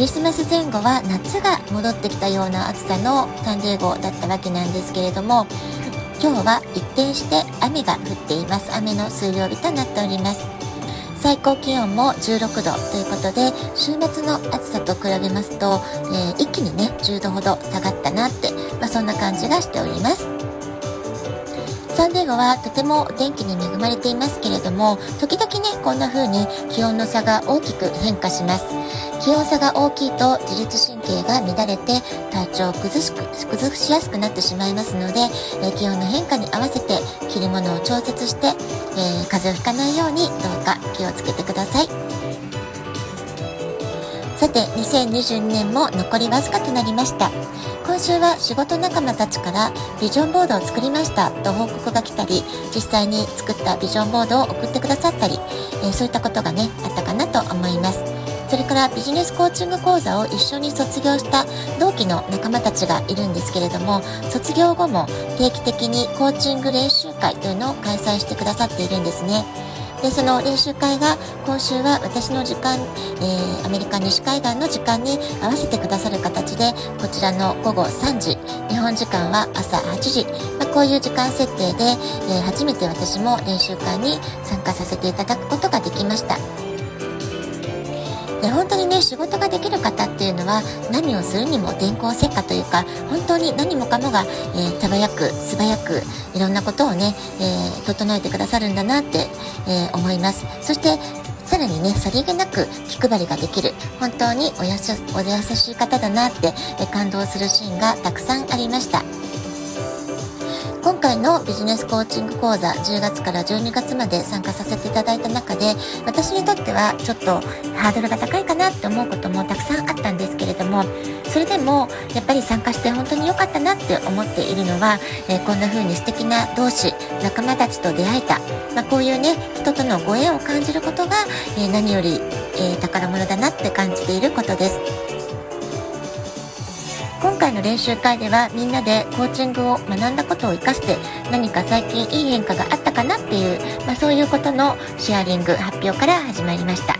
リスマス前後は夏が戻ってきたような暑さのサンデーゴだったわけなんですけれども、今日は一転して雨が降っています。雨の数量日となっております。最高気温も16度ということで、週末の暑さと比べますと、えー、一気にね、10度ほど下がったなって、まあ、そんな感じがしております。サンデーゴはとてもお天気に恵まれていますけれども、時々ね、こんな風に気温の差が大きく変化します。気温差が大きいと自律神経が乱れて体調を崩し崩しやすくなってしまいますので、え気温の変化に合わせて着るものを調節して、えー、風邪をひかないようにどうか気をつけてください。さて、2022年も残りわずかとなりました。今週は仕事仲間たちからビジョンボードを作りましたと報告が来たり、実際に作ったビジョンボードを送ってくださったり、え、そういったことがね、あったかなと思います。それからビジネスコーチング講座を一緒に卒業した同期の仲間たちがいるんですけれども、卒業後も定期的にコーチング練習会というのを開催してくださっているんですね。で、その練習会が今週は私の時間、えー、アメリカ西海岸の時間に合わせてくださる形で、こちらの午後3時、日本時間は朝8時、まあ、こういう時間設定で、えー、初めて私も練習会に参加させていただくことができました。で本当にね仕事ができる方っていうのは何をするにも電光石火というか本当に何もかもが、えー、手早く素早くいろんなことをね、えー、整えてくださるんだなって、えー、思いますそしてさらにね、さりげなく気配りができる、本当におやすお優しい方だなって、え感動するシーンがたくさんありました。今回のビジネスコーチング講座10月から12月まで参加させていただいた中で私にとってはちょっとハードルが高いかなって思うこともたくさんあったんですけれどもそれでもやっぱり参加して本当に良かったなって思っているのは、えー、こんな風に素敵な同志仲間たちと出会えた、まあ、こういうね人とのご縁を感じることが、えー、何より、えー、宝物だなって感じていることです。の練習会ではみんなでコーチングを学んだことを活かして何か最近いい変化があったかなっていう、まあ、そういうことのシェアリング発表から始まりました。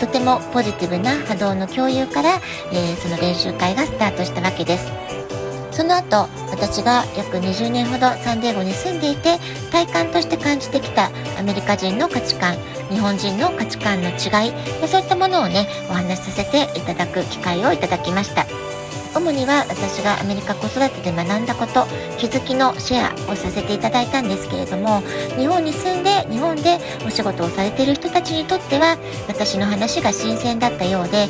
とてもポジティブな波動の共有から、えー、その練習会がスタートしたわけです。その後私が約20年ほどサンディエゴに住んでいて体感として感じてきたアメリカ人の価値観日本人の価値観の違いそういったものをねお話しさせていただく機会をいただきました。主には私がアメリカ子育てで学んだこと気づきのシェアをさせていただいたんですけれども日本に住んで日本でお仕事をされている人たちにとっては私の話が新鮮だったようで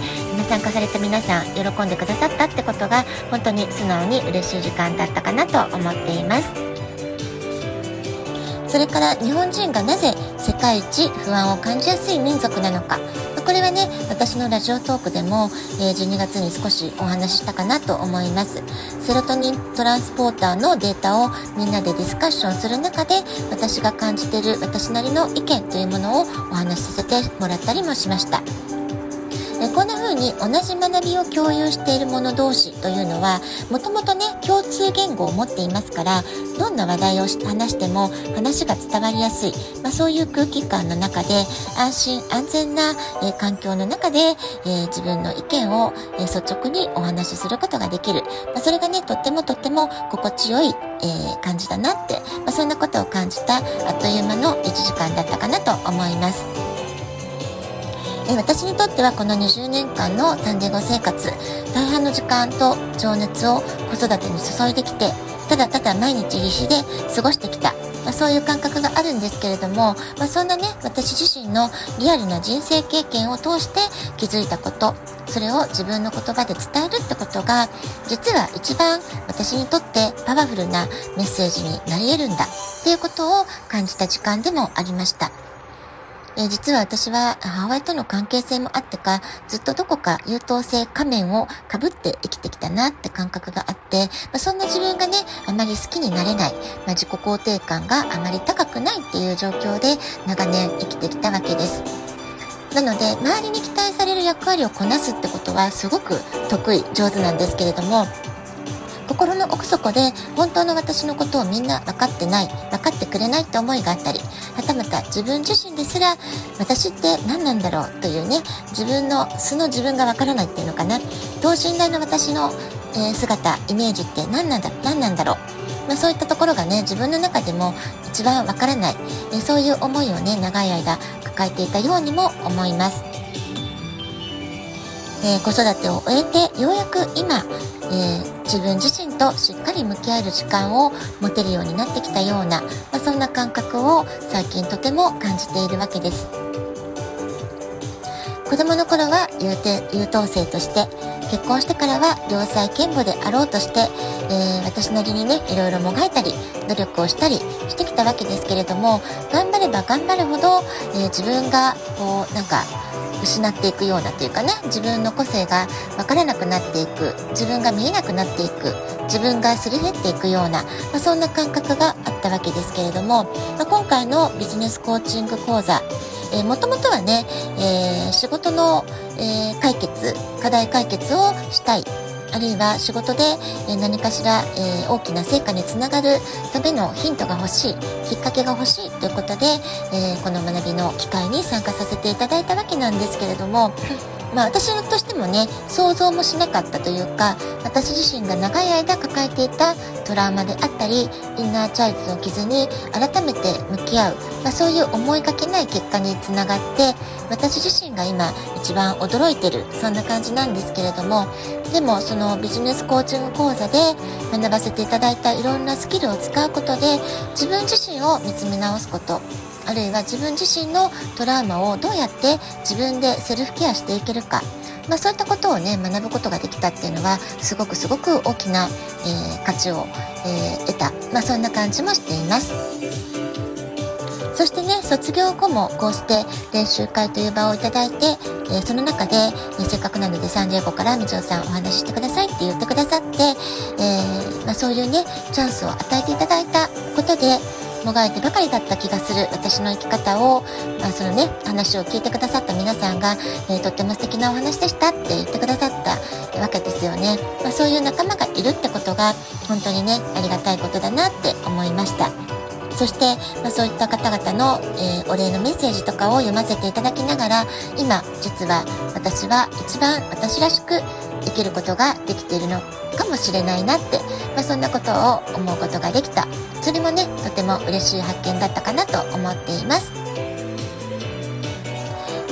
参加された皆さん喜んでくださったってことが本当に素直に嬉しい時間だったかなと思っています。それから日本人がなぜ世界一不安を感じやすい民族なのか。これはね私のラジオトークでも、え、12月に少しお話ししたかなと思います。セロトニントランスポーターのデータをみんなでディスカッションする中で私が感じている私なりの意見というものをお話しさせてもらったりもしました。えこんな風に同じ学びを共有している者同士というのはもともとね共通言語を持っていますからどんな話題を話しても話が伝わりやすい、まあ、そういう空気感の中で安心安全な、えー、環境の中で、えー、自分の意見を、え、率直にお話しすることができる、まあ、それがねとってもとっても心地よい、え感じだなって、まあ、そんなことを感じたあっという間の1時間だったかなと思います。え私にとってはこの20年間のサンデーゴ生活大半の時間と情熱を子育てに注いできてただただ毎日必死で過ごしてきた、まあ、そういう感覚があるんですけれども、まあ、そんなね私自身のリアルな人生経験を通して気づいたことそれを自分の言葉で伝えるってことが実は一番私にとってパワフルなメッセージになり得るんだっていうことを感じた時間でもありました。え、実は私は母親との関係性もあってか、ずっとどこか優等生仮面をかぶって生きてきたなって感覚があって、ま、そんな自分がね、あまり好きになれない、ま、自己肯定感があまり高くないっていう状況で長年生きてきたわけです。なので、周りに期待される役割をこなすってことはすごく得意、上手なんですけれども、心の奥底で本当の私のことをみんな分かってない、分かってくれないって思いがあったり、はたまた自分自身ですら私って何なんだろうというね、自分の素の自分が分からないっていうのかな。等身大の私の、え、姿、イメージって何なんだ、何なんだろう。まあ、そういったところがね、自分の中でも一番分からない、え、そういう思いをね、長い間抱えていたようにも思います。えー、子育てを終えてようやく今、えー、自分自身としっかり向き合える時間を持てるようになってきたような、まあ、そんな感覚を最近とても感じているわけです。子供の頃は優等生として結婚してからは良妻賢母であろうとして、えー、私なりにねいろいろもがいたり努力をしたりしてきたわけですけれども頑張れば頑張るほど、え、自分がこうなんか失っていくようなというかね自分の個性が分からなくなっていく自分が見えなくなっていく自分がすり減っていくような、まあ、そんな感覚があったわけですけれども、まあ、今回のビジネスコーチング講座えー、もともとはね、えー、仕事の、えー、解決、課題解決をしたい。あるいは仕事で何かしら、大きな成果につながるためのヒントが欲しい、きっかけが欲しいということで、この学びの機会に参加させていただいたわけなんですけれども、まあ私としてもね、想像もしなかったというか、私自身が長い間抱えていたトラウマであったり、インナーチャイルドの傷に改めて向き合う、まあ、そういう思いがけない結果につながって、私自身が今一番驚いてる、そんな感じなんですけれども、でもそのビジネスコーチング講座で学ばせていただいたいろんなスキルを使うことで、自分自身を見つめ直すこと、あるいは自分自身のトラウマをどうやって自分でセルフケアしていけるか、まあ、そういったことをね学ぶことができたっていうのはすごくすごく大きな、えー、価値を、えー、得た、まあ、そんな感じもしています。そしてね、卒業後もこうして練習会という場をいただいて、えー、その中で、えせっかくなのでサンジエゴからみちおさんお話ししてくださいって言ってくださって、えまあ、そういうね、チャンスを与えていただいたことで、もがいてばかりだった気がする私の生き方を、まあ、そのね、話を聞いてくださった皆さんが、えー、とっても素敵なお話でしたって言ってくださったわけですよね。まあ、そういう仲間がいるってことが、本当にね、ありがたいことだなって思いました。そして、まあ、そういった方々の、えー、お礼のメッセージとかを読ませていただきながら、今、実は私は一番私らしく生きることができているのかもしれないなって、まあ、そんなことを思うことができた。それもね、とても嬉しい発見だったかなと思っています。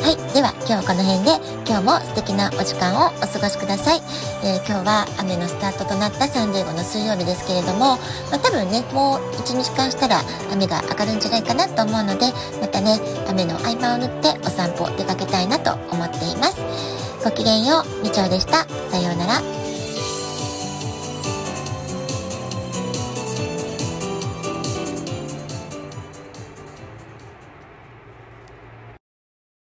はい。では、今日はこの辺で、今日も素敵なお時間をお過ごしください。えー、今日は雨のスタートとなった35の水曜日ですけれども、まあ、多分ね、もう1日間したら雨が上がるんじゃないかなと思うので、またね、雨の合間を縫ってお散歩出かけたいなと思っています。ごきげんよう、みちょうでした。さようなら。